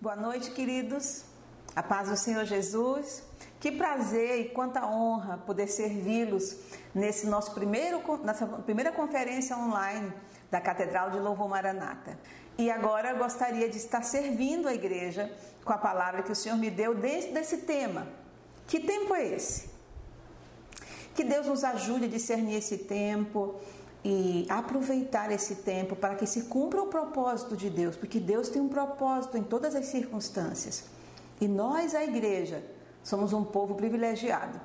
Boa noite, queridos. A paz do Senhor Jesus. Que prazer e quanta honra poder servi-los nesse nosso primeiro nossa primeira conferência online da Catedral de Louvor Maranata. E agora gostaria de estar servindo a igreja com a palavra que o Senhor me deu dentro desse tema. Que tempo é esse? Que Deus nos ajude a discernir esse tempo, e aproveitar esse tempo para que se cumpra o propósito de Deus, porque Deus tem um propósito em todas as circunstâncias. E nós, a igreja, somos um povo privilegiado.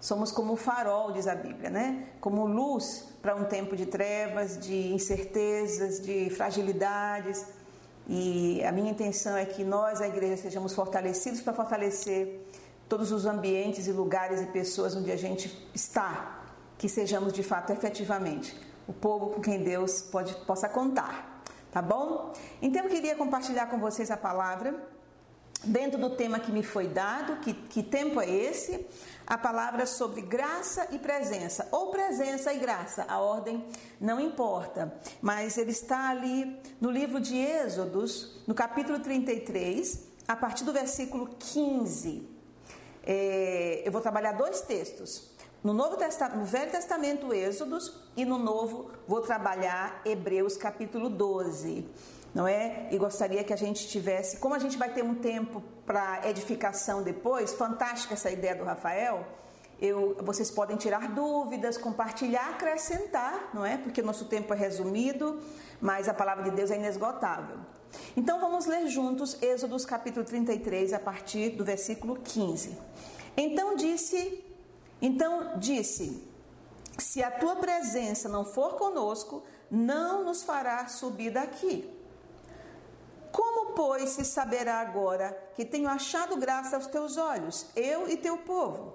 Somos como o farol, diz a Bíblia, né? Como luz para um tempo de trevas, de incertezas, de fragilidades. E a minha intenção é que nós, a igreja, sejamos fortalecidos para fortalecer todos os ambientes e lugares e pessoas onde a gente está, que sejamos de fato efetivamente o povo com quem Deus pode, possa contar, tá bom? Então eu queria compartilhar com vocês a palavra dentro do tema que me foi dado, que, que tempo é esse? A palavra sobre graça e presença, ou presença e graça, a ordem não importa, mas ele está ali no livro de Êxodos, no capítulo 33, a partir do versículo 15. É, eu vou trabalhar dois textos. No, Novo Testamento, no Velho Testamento, Êxodos, e no Novo vou trabalhar Hebreus capítulo 12. Não é? E gostaria que a gente tivesse, como a gente vai ter um tempo para edificação depois, fantástica essa ideia do Rafael. Eu, vocês podem tirar dúvidas, compartilhar, acrescentar, não é? Porque nosso tempo é resumido, mas a palavra de Deus é inesgotável. Então vamos ler juntos Êxodos capítulo 33, a partir do versículo 15. Então disse então disse: Se a tua presença não for conosco, não nos fará subir daqui. Como, pois, se saberá agora que tenho achado graça aos teus olhos, eu e teu povo?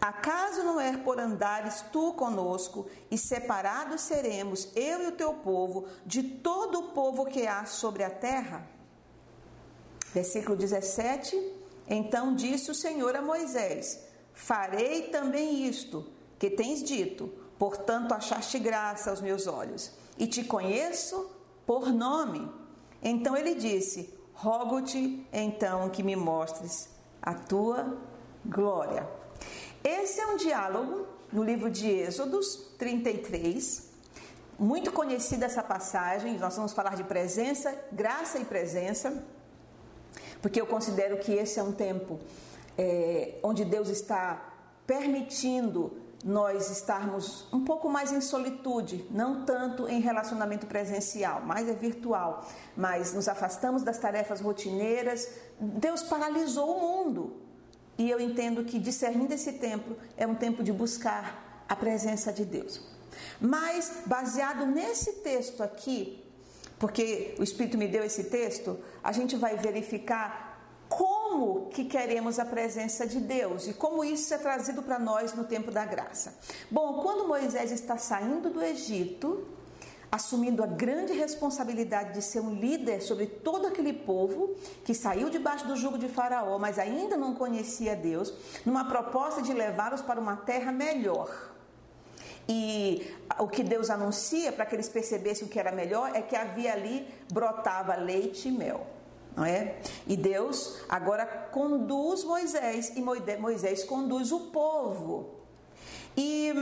Acaso não é por andares tu conosco, e separados seremos, eu e o teu povo, de todo o povo que há sobre a terra? Versículo 17: Então disse o Senhor a Moisés: Farei também isto que tens dito, portanto achaste graça aos meus olhos, e te conheço por nome. Então ele disse: Rogo-te então que me mostres a tua glória. Esse é um diálogo no livro de Êxodos 33. Muito conhecida essa passagem, nós vamos falar de presença, graça e presença, porque eu considero que esse é um tempo é, onde Deus está permitindo nós estarmos um pouco mais em solitude, não tanto em relacionamento presencial, mais é virtual, mas nos afastamos das tarefas rotineiras. Deus paralisou o mundo. E eu entendo que discernindo esse tempo é um tempo de buscar a presença de Deus. Mas baseado nesse texto aqui, porque o Espírito me deu esse texto, a gente vai verificar como que queremos a presença de Deus e como isso é trazido para nós no tempo da graça. Bom, quando Moisés está saindo do Egito, assumindo a grande responsabilidade de ser um líder sobre todo aquele povo que saiu debaixo do jugo de Faraó, mas ainda não conhecia Deus, numa proposta de levá-los para uma terra melhor. E o que Deus anuncia para que eles percebessem o que era melhor é que havia ali brotava leite e mel não é? E Deus agora conduz Moisés e Moisés conduz o povo. E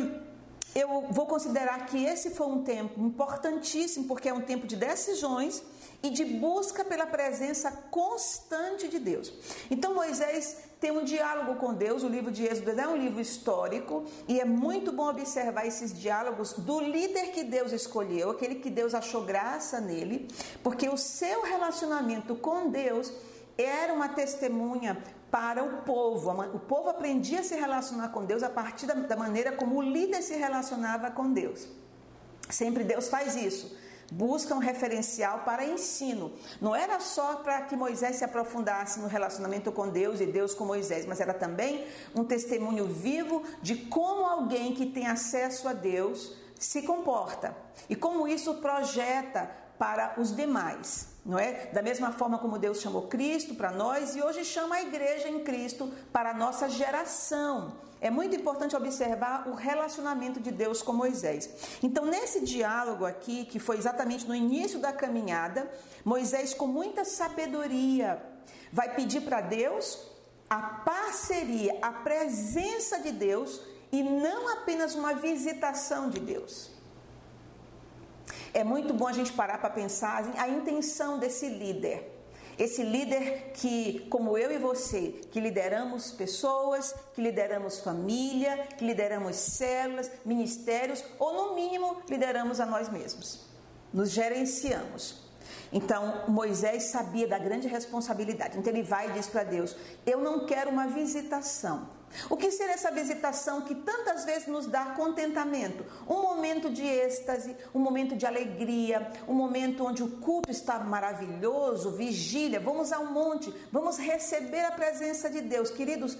eu vou considerar que esse foi um tempo importantíssimo, porque é um tempo de decisões e de busca pela presença constante de Deus. Então Moisés tem um diálogo com Deus, o livro de Êxodo é um livro histórico e é muito bom observar esses diálogos do líder que Deus escolheu, aquele que Deus achou graça nele, porque o seu relacionamento com Deus era uma testemunha para o povo. O povo aprendia a se relacionar com Deus a partir da maneira como o líder se relacionava com Deus. Sempre Deus faz isso busca um referencial para ensino. Não era só para que Moisés se aprofundasse no relacionamento com Deus e Deus com Moisés, mas era também um testemunho vivo de como alguém que tem acesso a Deus se comporta e como isso projeta para os demais. Não é? Da mesma forma como Deus chamou Cristo para nós e hoje chama a igreja em Cristo para a nossa geração. É muito importante observar o relacionamento de Deus com Moisés. Então, nesse diálogo aqui, que foi exatamente no início da caminhada, Moisés, com muita sabedoria, vai pedir para Deus a parceria, a presença de Deus e não apenas uma visitação de Deus. É muito bom a gente parar para pensar a intenção desse líder. Esse líder que, como eu e você, que lideramos pessoas, que lideramos família, que lideramos células, ministérios, ou no mínimo lideramos a nós mesmos. Nos gerenciamos. Então Moisés sabia da grande responsabilidade. Então ele vai e diz para Deus: Eu não quero uma visitação. O que seria essa visitação que tantas vezes nos dá contentamento? Um momento de êxtase, um momento de alegria, um momento onde o culto está maravilhoso, vigília, vamos ao monte, vamos receber a presença de Deus. Queridos,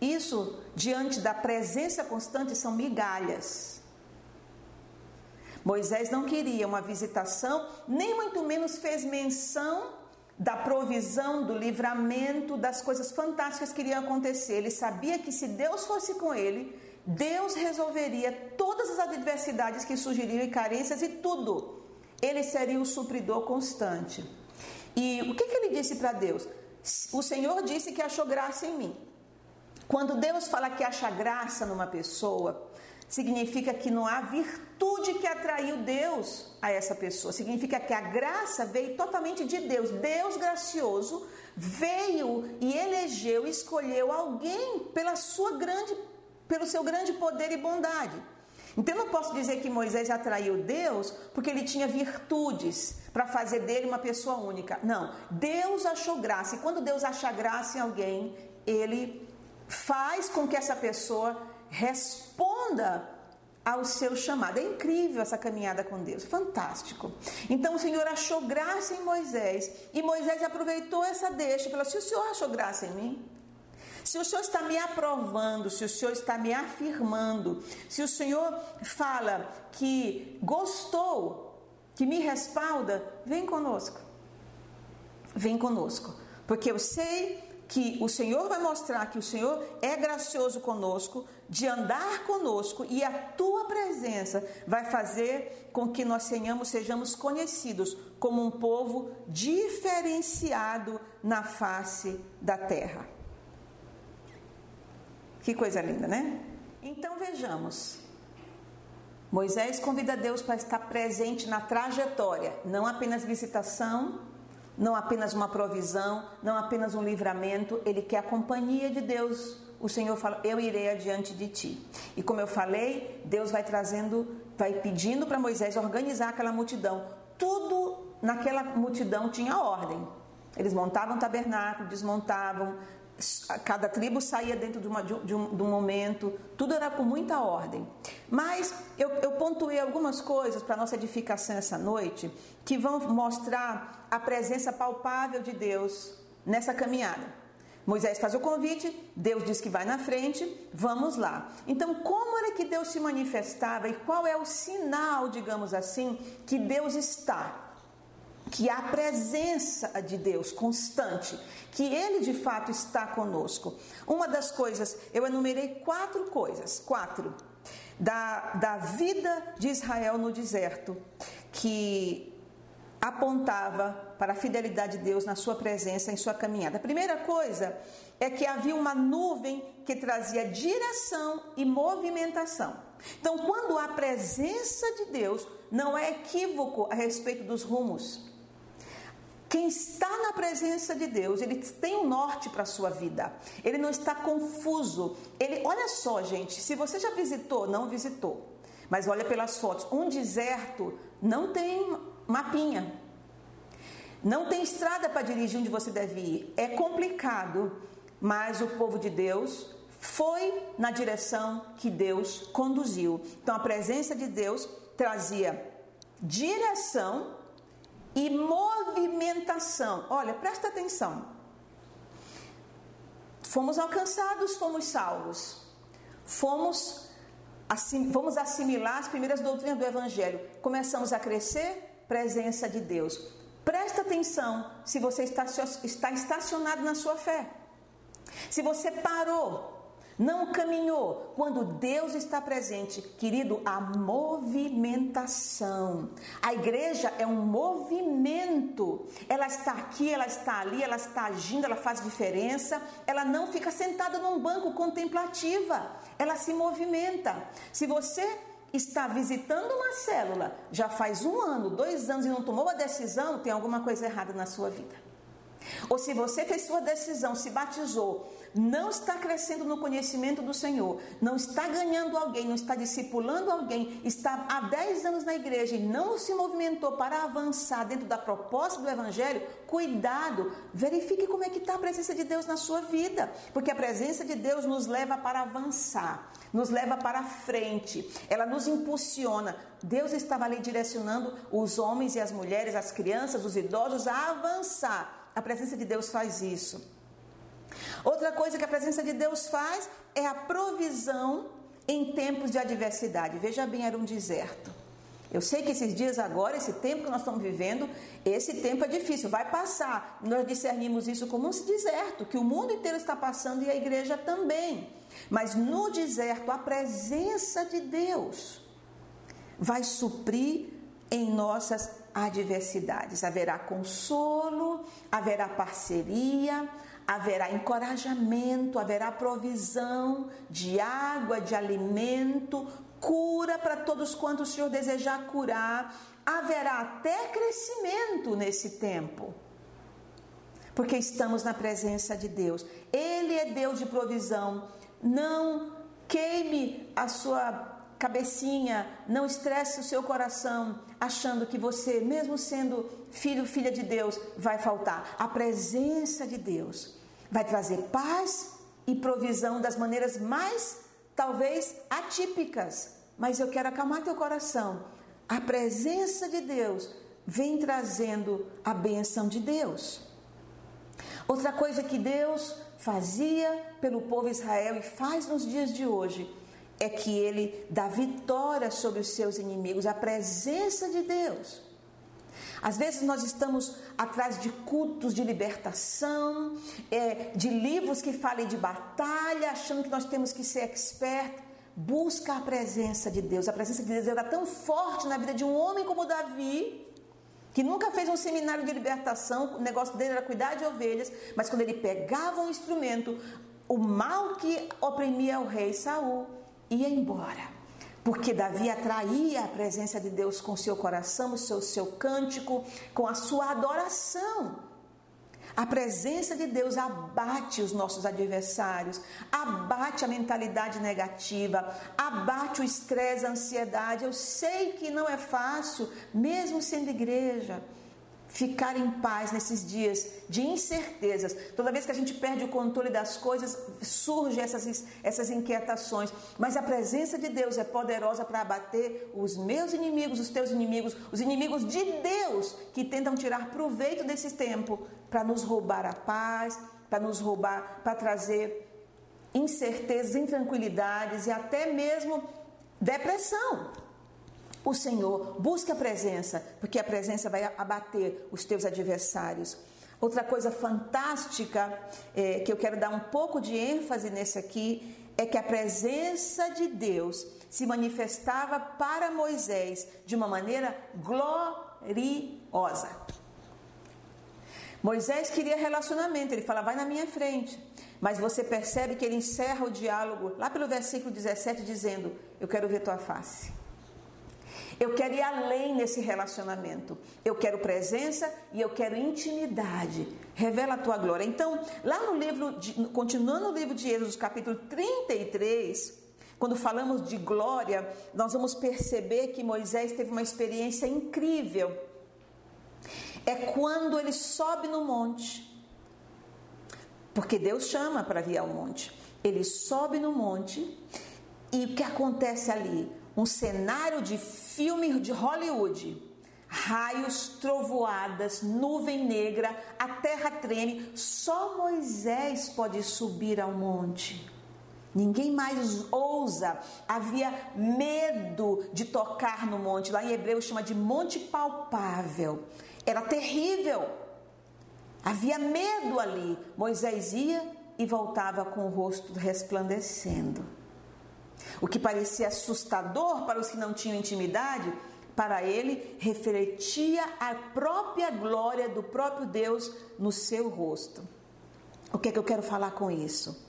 isso diante da presença constante são migalhas. Moisés não queria uma visitação, nem muito menos fez menção da provisão, do livramento, das coisas fantásticas que iriam acontecer. Ele sabia que se Deus fosse com ele, Deus resolveria todas as adversidades que surgiriam e carências e tudo. Ele seria o supridor constante. E o que, que ele disse para Deus? O Senhor disse que achou graça em mim. Quando Deus fala que acha graça numa pessoa, significa que não há virtude que atraiu Deus a essa pessoa. Significa que a graça veio totalmente de Deus. Deus gracioso veio e elegeu, escolheu alguém pela sua grande, pelo seu grande poder e bondade. Então eu não posso dizer que Moisés atraiu Deus porque ele tinha virtudes para fazer dele uma pessoa única. Não, Deus achou graça. E quando Deus acha graça em alguém, ele faz com que essa pessoa responda ao seu chamado. É incrível essa caminhada com Deus, fantástico. Então o Senhor achou graça em Moisés e Moisés aproveitou essa deixa e falou: Se o Senhor achou graça em mim, se o Senhor está me aprovando, se o Senhor está me afirmando, se o Senhor fala que gostou, que me respalda, vem conosco. Vem conosco. Porque eu sei que o Senhor vai mostrar que o Senhor é gracioso conosco, de andar conosco e a tua presença vai fazer com que nós tenhamos, sejamos conhecidos como um povo diferenciado na face da terra. Que coisa linda, né? Então vejamos. Moisés convida Deus para estar presente na trajetória, não apenas visitação, não apenas uma provisão, não apenas um livramento, ele quer a companhia de Deus. O Senhor fala: Eu irei adiante de ti. E como eu falei, Deus vai trazendo, vai pedindo para Moisés organizar aquela multidão. Tudo naquela multidão tinha ordem. Eles montavam tabernáculo, desmontavam, cada tribo saía dentro de, uma, de, um, de, um, momento, tudo era com muita ordem. Mas eu, eu pontuei algumas coisas para nossa edificação essa noite que vão mostrar a presença palpável de Deus nessa caminhada. Moisés faz o convite, Deus diz que vai na frente, vamos lá. Então, como era que Deus se manifestava e qual é o sinal, digamos assim, que Deus está? Que há presença de Deus constante, que Ele de fato está conosco. Uma das coisas, eu enumerei quatro coisas, quatro, da, da vida de Israel no deserto, que apontava para a fidelidade de Deus na sua presença, em sua caminhada. A primeira coisa é que havia uma nuvem que trazia direção e movimentação. Então, quando há presença de Deus, não é equívoco a respeito dos rumos. Quem está na presença de Deus, ele tem um norte para a sua vida. Ele não está confuso. Ele, olha só, gente, se você já visitou, não visitou, mas olha pelas fotos, um deserto não tem mapinha. Não tem estrada para dirigir onde você deve ir. É complicado, mas o povo de Deus foi na direção que Deus conduziu. Então a presença de Deus trazia direção e movimentação. Olha, presta atenção. Fomos alcançados, fomos salvos. Fomos assim, vamos assimilar as primeiras doutrinas do evangelho. Começamos a crescer, presença de Deus. Presta atenção se você está, está estacionado na sua fé. Se você parou não caminhou. Quando Deus está presente, querido, a movimentação. A igreja é um movimento. Ela está aqui, ela está ali, ela está agindo, ela faz diferença. Ela não fica sentada num banco contemplativa. Ela se movimenta. Se você está visitando uma célula já faz um ano, dois anos e não tomou a decisão, tem alguma coisa errada na sua vida. Ou se você fez sua decisão, se batizou, não está crescendo no conhecimento do Senhor, não está ganhando alguém, não está discipulando alguém, está há 10 anos na igreja e não se movimentou para avançar dentro da proposta do Evangelho, cuidado, verifique como é que está a presença de Deus na sua vida, porque a presença de Deus nos leva para avançar, nos leva para frente, ela nos impulsiona. Deus estava ali direcionando os homens e as mulheres, as crianças, os idosos a avançar. A presença de Deus faz isso. Outra coisa que a presença de Deus faz é a provisão em tempos de adversidade. Veja bem, era um deserto. Eu sei que esses dias agora, esse tempo que nós estamos vivendo, esse tempo é difícil, vai passar. Nós discernimos isso como um deserto, que o mundo inteiro está passando e a igreja também. Mas no deserto, a presença de Deus vai suprir em nossas adversidades. Haverá consolo, haverá parceria, haverá encorajamento, haverá provisão de água, de alimento, cura para todos quantos o Senhor desejar curar. Haverá até crescimento nesse tempo. Porque estamos na presença de Deus. Ele é Deus de provisão. Não queime a sua cabecinha, não estresse o seu coração achando que você, mesmo sendo filho, filha de Deus, vai faltar. A presença de Deus vai trazer paz e provisão das maneiras mais, talvez, atípicas. Mas eu quero acalmar teu coração. A presença de Deus vem trazendo a benção de Deus. Outra coisa que Deus fazia pelo povo Israel e faz nos dias de hoje é que ele dá vitória sobre os seus inimigos, a presença de Deus. Às vezes nós estamos atrás de cultos de libertação, é, de livros que falem de batalha, achando que nós temos que ser expert. Busca a presença de Deus. A presença de Deus era tão forte na vida de um homem como Davi, que nunca fez um seminário de libertação, o negócio dele era cuidar de ovelhas, mas quando ele pegava um instrumento, o mal que oprimia o rei Saul ia embora. Porque Davi atraía a presença de Deus com seu coração, o seu, seu cântico, com a sua adoração. A presença de Deus abate os nossos adversários, abate a mentalidade negativa, abate o estresse, a ansiedade. Eu sei que não é fácil, mesmo sendo igreja ficar em paz nesses dias de incertezas. Toda vez que a gente perde o controle das coisas, surgem essas, essas inquietações. Mas a presença de Deus é poderosa para abater os meus inimigos, os teus inimigos, os inimigos de Deus que tentam tirar proveito desse tempo para nos roubar a paz, para nos roubar, para trazer incertezas, intranquilidades e até mesmo depressão o Senhor, busque a presença, porque a presença vai abater os teus adversários. Outra coisa fantástica é, que eu quero dar um pouco de ênfase nesse aqui é que a presença de Deus se manifestava para Moisés de uma maneira gloriosa. Moisés queria relacionamento, ele fala, vai na minha frente. Mas você percebe que ele encerra o diálogo lá pelo versículo 17 dizendo: Eu quero ver tua face. Eu quero ir além nesse relacionamento. Eu quero presença e eu quero intimidade. Revela a tua glória. Então, lá no livro, de, continuando no livro de Êxodo, capítulo 33, quando falamos de glória, nós vamos perceber que Moisés teve uma experiência incrível. É quando ele sobe no monte. Porque Deus chama para vir ao monte. Ele sobe no monte e o que acontece ali? Um cenário de filme de Hollywood. Raios, trovoadas, nuvem negra, a terra treme. Só Moisés pode subir ao monte. Ninguém mais ousa. Havia medo de tocar no monte. Lá em hebreu chama de monte palpável. era terrível. Havia medo ali. Moisés ia e voltava com o rosto resplandecendo. O que parecia assustador para os que não tinham intimidade, para ele refletia a própria glória do próprio Deus no seu rosto. O que é que eu quero falar com isso?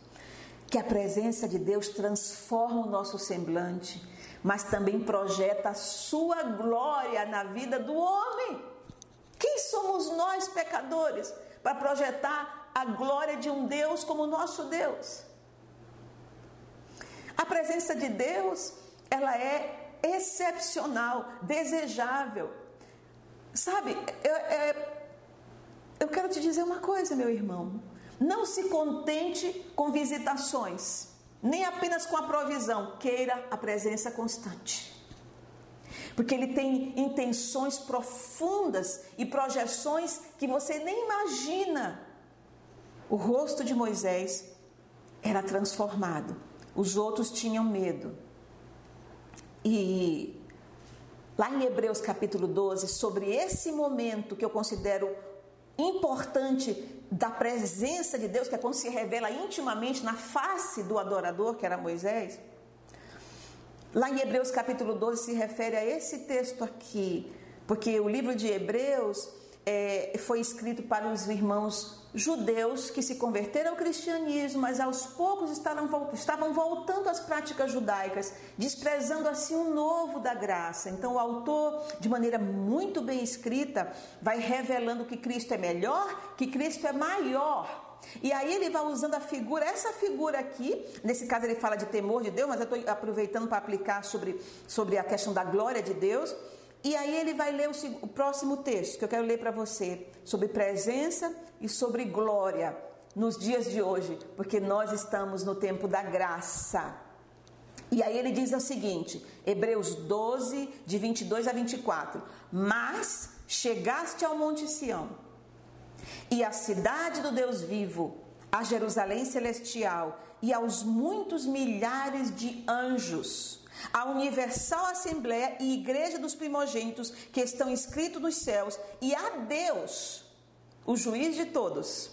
Que a presença de Deus transforma o nosso semblante, mas também projeta a sua glória na vida do homem. Quem somos nós, pecadores, para projetar a glória de um Deus como o nosso Deus? A presença de Deus, ela é excepcional, desejável. Sabe, eu, é, eu quero te dizer uma coisa, meu irmão. Não se contente com visitações, nem apenas com a provisão, queira a presença constante. Porque ele tem intenções profundas e projeções que você nem imagina. O rosto de Moisés era transformado os outros tinham medo. E lá em Hebreus capítulo 12, sobre esse momento que eu considero importante da presença de Deus, que é quando se revela intimamente na face do adorador, que era Moisés. Lá em Hebreus capítulo 12 se refere a esse texto aqui, porque o livro de Hebreus é, foi escrito para os irmãos judeus que se converteram ao cristianismo, mas aos poucos estavam, voltando às práticas judaicas, desprezando assim o novo da graça. Então, o autor, de maneira muito bem escrita, vai revelando que Cristo é melhor, que Cristo é maior. E aí ele vai usando a figura, essa figura aqui, nesse caso ele fala de temor de Deus, mas eu estou aproveitando para aplicar sobre, sobre a questão da glória de Deus. E aí ele vai ler o, o próximo texto que eu quero ler para você, sobre presença e sobre glória nos dias de hoje, porque nós estamos no tempo da graça. E aí ele diz o seguinte, Hebreus 12, de 22 a 24: Mas chegaste ao Monte Sião, e à cidade do Deus vivo, a Jerusalém celestial, e aos muitos milhares de anjos a universal assembleia e igreja dos primogênitos que estão escritos nos céus, e a Deus, o juiz de todos,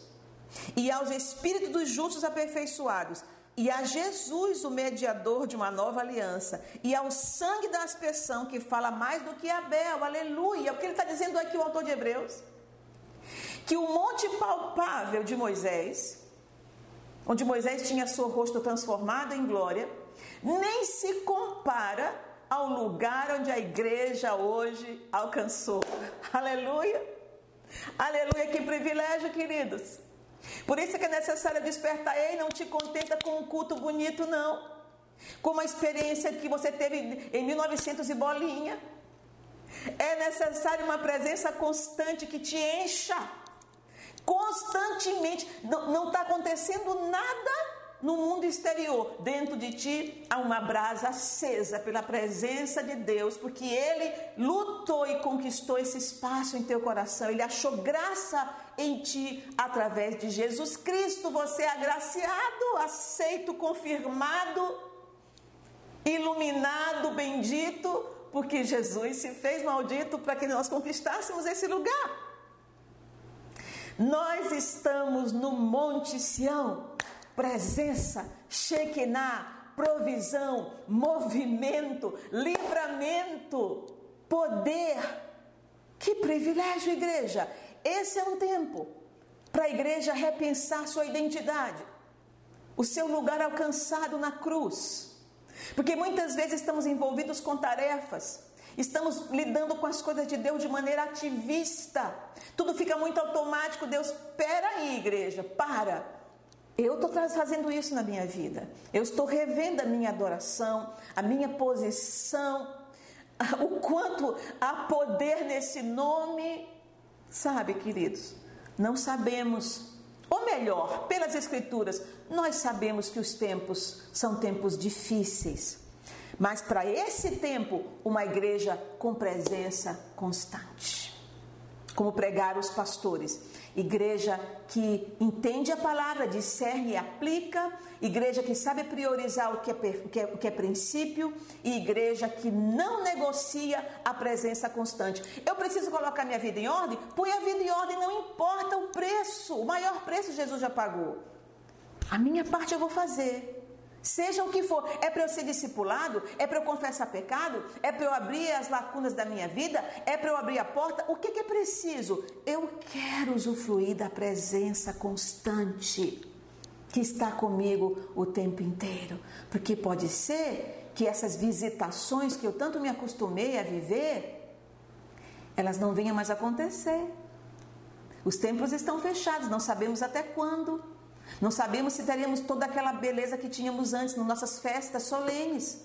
e aos espíritos dos justos aperfeiçoados, e a Jesus, o mediador de uma nova aliança, e ao sangue da aspersão que fala mais do que Abel, aleluia. O que ele está dizendo aqui, o autor de Hebreus? Que o monte palpável de Moisés, onde Moisés tinha seu rosto transformado em glória, nem se compara ao lugar onde a igreja hoje alcançou. Aleluia! Aleluia, que privilégio, queridos. Por isso é que é necessário despertar. Ei, não te contenta com um culto bonito, não. Com uma experiência que você teve em 1900 e bolinha. É necessário uma presença constante que te encha. Constantemente. Não está acontecendo nada no mundo exterior, dentro de ti há uma brasa acesa pela presença de Deus, porque Ele lutou e conquistou esse espaço em teu coração. Ele achou graça em ti através de Jesus Cristo. Você é agraciado, aceito, confirmado, iluminado, bendito, porque Jesus se fez maldito para que nós conquistássemos esse lugar. Nós estamos no Monte Sião presença, Shekinah, provisão, movimento, livramento, poder. Que privilégio, igreja! Esse é um tempo para a igreja repensar sua identidade, o seu lugar alcançado na cruz. Porque muitas vezes estamos envolvidos com tarefas, estamos lidando com as coisas de Deus de maneira ativista. Tudo fica muito automático. Deus, espera aí, igreja, para. Eu estou fazendo isso na minha vida. Eu estou revendo a minha adoração, a minha posição, o quanto há poder nesse nome. Sabe, queridos, não sabemos. Ou melhor, pelas Escrituras, nós sabemos que os tempos são tempos difíceis. Mas para esse tempo, uma igreja com presença constante. Como pregaram os pastores igreja que entende a palavra, discerne e aplica, igreja que sabe priorizar o que é, o que é, o que é princípio e igreja que não negocia a presença constante. Eu preciso colocar minha vida em ordem? Põe a vida em ordem, não importa o preço, o maior preço Jesus já pagou. A minha parte eu vou fazer. Seja o que for, é para eu ser discipulado? É para eu confessar pecado? É para eu abrir as lacunas da minha vida? É para eu abrir a porta? O que, que é preciso? Eu quero usufruir da presença constante que está comigo o tempo inteiro. Porque pode ser que essas visitações que eu tanto me acostumei a viver, elas não venham mais acontecer. Os templos estão fechados, não sabemos até quando. Não sabemos se teremos toda aquela beleza que tínhamos antes nas nossas festas solenes.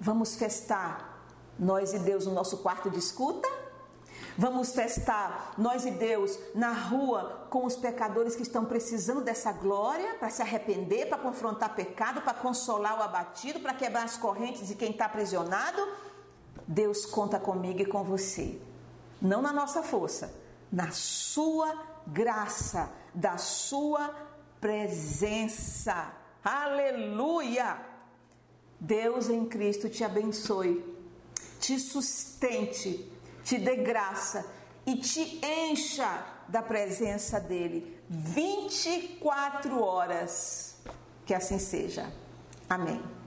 Vamos festar nós e Deus no nosso quarto de escuta? Vamos festar nós e Deus na rua com os pecadores que estão precisando dessa glória para se arrepender, para confrontar pecado, para consolar o abatido, para quebrar as correntes de quem está aprisionado? Deus conta comigo e com você. Não na nossa força, na sua graça, da sua presença. Aleluia! Deus em Cristo te abençoe, te sustente, te dê graça e te encha da presença dele 24 horas. Que assim seja. Amém.